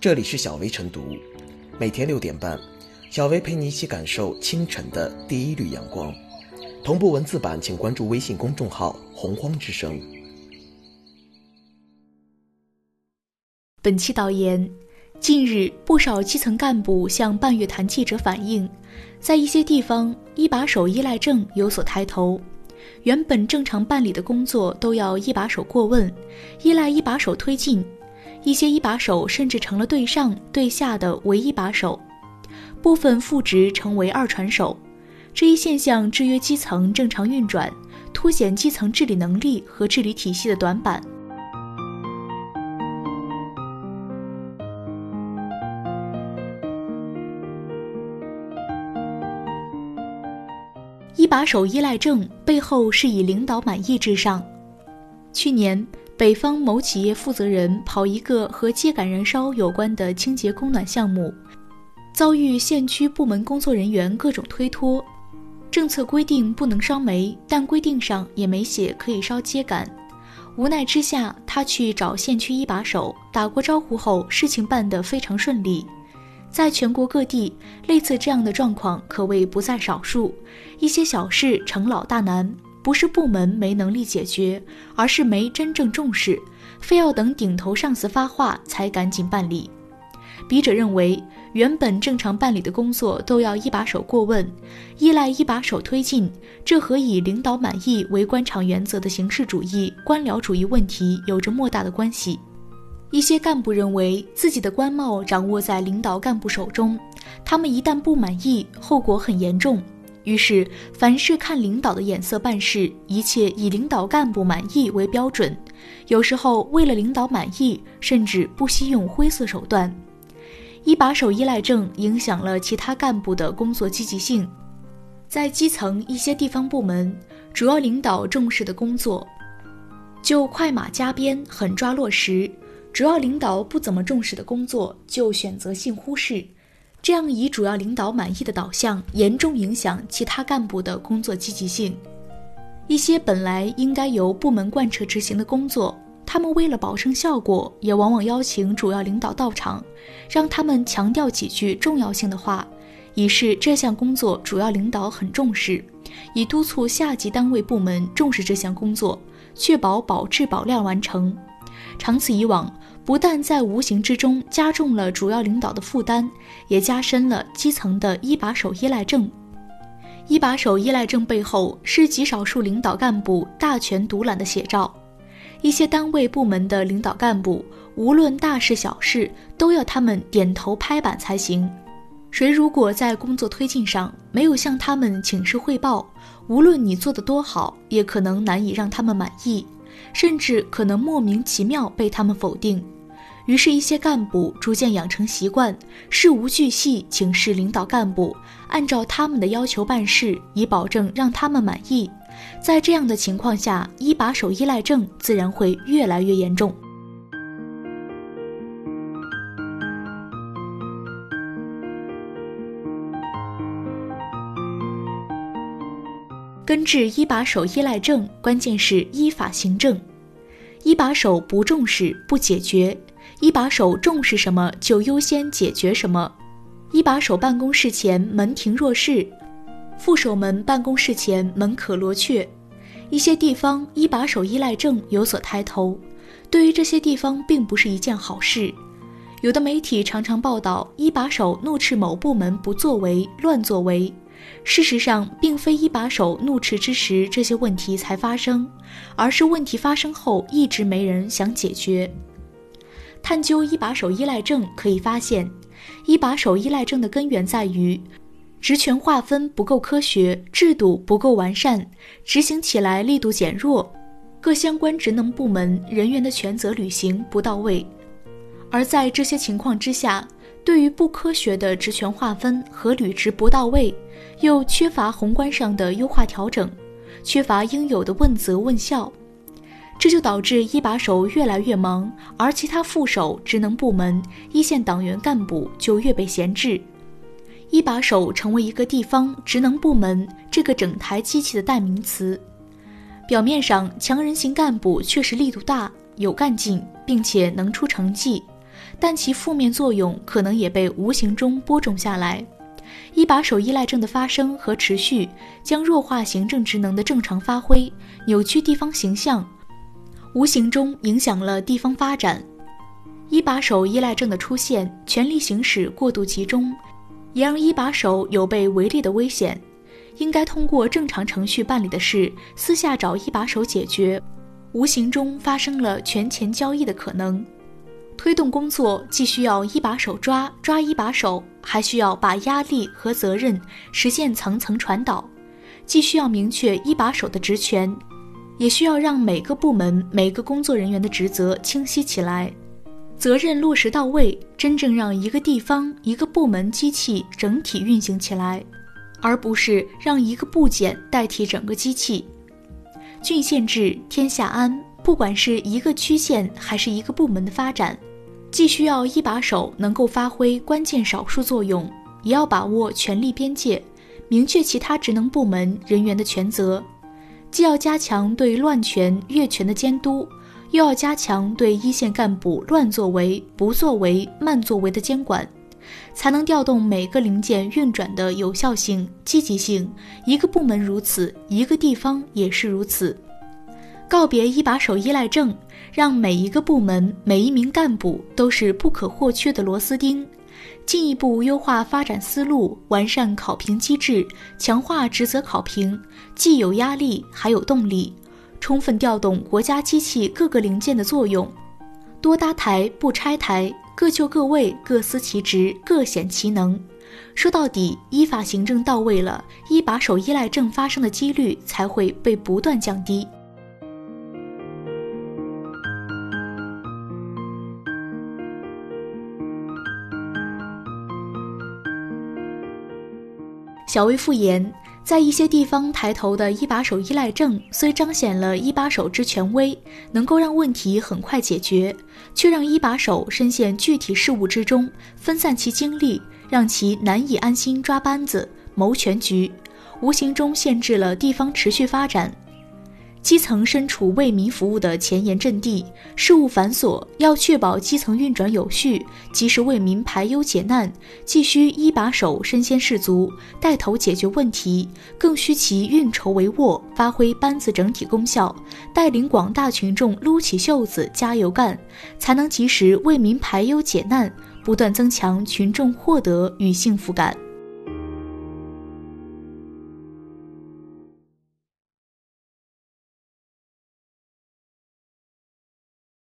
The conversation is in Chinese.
这里是小薇晨读，每天六点半，小薇陪你一起感受清晨的第一缕阳光。同步文字版，请关注微信公众号“洪荒之声”。本期导言：近日，不少基层干部向半月谈记者反映，在一些地方，一把手依赖症有所抬头。原本正常办理的工作都要一把手过问，依赖一把手推进。一些一把手甚至成了对上对下的唯一把手，部分副职成为二传手。这一现象制约基层正常运转，凸显基层治理能力和治理体系的短板。一把手依赖症背后是以领导满意至上。去年。北方某企业负责人跑一个和秸秆燃烧有关的清洁供暖项目，遭遇县区部门工作人员各种推脱。政策规定不能烧煤，但规定上也没写可以烧秸秆。无奈之下，他去找县区一把手打过招呼后，事情办得非常顺利。在全国各地，类似这样的状况可谓不在少数。一些小事成老大难。不是部门没能力解决，而是没真正重视，非要等顶头上司发话才赶紧办理。笔者认为，原本正常办理的工作都要一把手过问，依赖一把手推进，这和以领导满意为官场原则的形式主义、官僚主义问题有着莫大的关系。一些干部认为自己的官帽掌握在领导干部手中，他们一旦不满意，后果很严重。于是，凡事看领导的眼色办事，一切以领导干部满意为标准。有时候，为了领导满意，甚至不惜用灰色手段。一把手依赖症影响了其他干部的工作积极性。在基层一些地方部门，主要领导重视的工作，就快马加鞭，狠抓落实；主要领导不怎么重视的工作，就选择性忽视。这样以主要领导满意的导向，严重影响其他干部的工作积极性。一些本来应该由部门贯彻执行的工作，他们为了保证效果，也往往邀请主要领导到场，让他们强调几句重要性的话，以示这项工作主要领导很重视，以督促下级单位部门重视这项工作，确保保质保量完成。长此以往。不但在无形之中加重了主要领导的负担，也加深了基层的一把手依赖症。一把手依赖症背后是极少数领导干部大权独揽的写照。一些单位部门的领导干部，无论大事小事，都要他们点头拍板才行。谁如果在工作推进上没有向他们请示汇报，无论你做得多好，也可能难以让他们满意。甚至可能莫名其妙被他们否定，于是，一些干部逐渐养成习惯，事无巨细请示领导干部，按照他们的要求办事，以保证让他们满意。在这样的情况下，一把手依赖症自然会越来越严重。根治一把手依赖症，关键是依法行政。一把手不重视不解决，一把手重视什么就优先解决什么。一把手办公室前门庭若市，副手们办公室前门可罗雀。一些地方一把手依赖症有所抬头，对于这些地方并不是一件好事。有的媒体常常报道一把手怒斥某部门不作为、乱作为。事实上，并非一把手怒斥之时这些问题才发生，而是问题发生后一直没人想解决。探究一把手依赖症，可以发现，一把手依赖症的根源在于职权划分不够科学，制度不够完善，执行起来力度减弱，各相关职能部门人员的权责履行不到位。而在这些情况之下，对于不科学的职权划分和履职不到位。又缺乏宏观上的优化调整，缺乏应有的问责问效，这就导致一把手越来越忙，而其他副手、职能部门、一线党员干部就越被闲置。一把手成为一个地方职能部门这个整台机器的代名词。表面上，强人型干部确实力度大、有干劲，并且能出成绩，但其负面作用可能也被无形中播种下来。一把手依赖症的发生和持续，将弱化行政职能的正常发挥，扭曲地方形象，无形中影响了地方发展。一把手依赖症的出现，权力行使过度集中，也让一把手有被围猎的危险。应该通过正常程序办理的事，私下找一把手解决，无形中发生了权钱交易的可能。推动工作既需要一把手抓抓一把手，还需要把压力和责任实现层层传导；既需要明确一把手的职权，也需要让每个部门每个工作人员的职责清晰起来，责任落实到位，真正让一个地方一个部门机器整体运行起来，而不是让一个部件代替整个机器。郡县制，天下安。不管是一个区县还是一个部门的发展。既需要一把手能够发挥关键少数作用，也要把握权力边界，明确其他职能部门人员的权责。既要加强对乱权越权的监督，又要加强对一线干部乱作为、不作为、慢作为的监管，才能调动每个零件运转的有效性、积极性。一个部门如此，一个地方也是如此。告别一把手依赖症。让每一个部门、每一名干部都是不可或缺的螺丝钉，进一步优化发展思路，完善考评机制，强化职责考评，既有压力还有动力，充分调动国家机器各个零件的作用，多搭台不拆台，各就各位，各司其职，各显其能。说到底，依法行政到位了，一把手依赖症发生的几率才会被不断降低。小薇复言，在一些地方抬头的一把手依赖症，虽彰显了一把手之权威，能够让问题很快解决，却让一把手深陷具体事务之中，分散其精力，让其难以安心抓班子、谋全局，无形中限制了地方持续发展。基层身处为民服务的前沿阵地，事务繁琐，要确保基层运转有序，及时为民排忧解难，既需一把手身先士卒，带头解决问题，更需其运筹帷幄，发挥班子整体功效，带领广大群众撸起袖子加油干，才能及时为民排忧解难，不断增强群众获得与幸福感。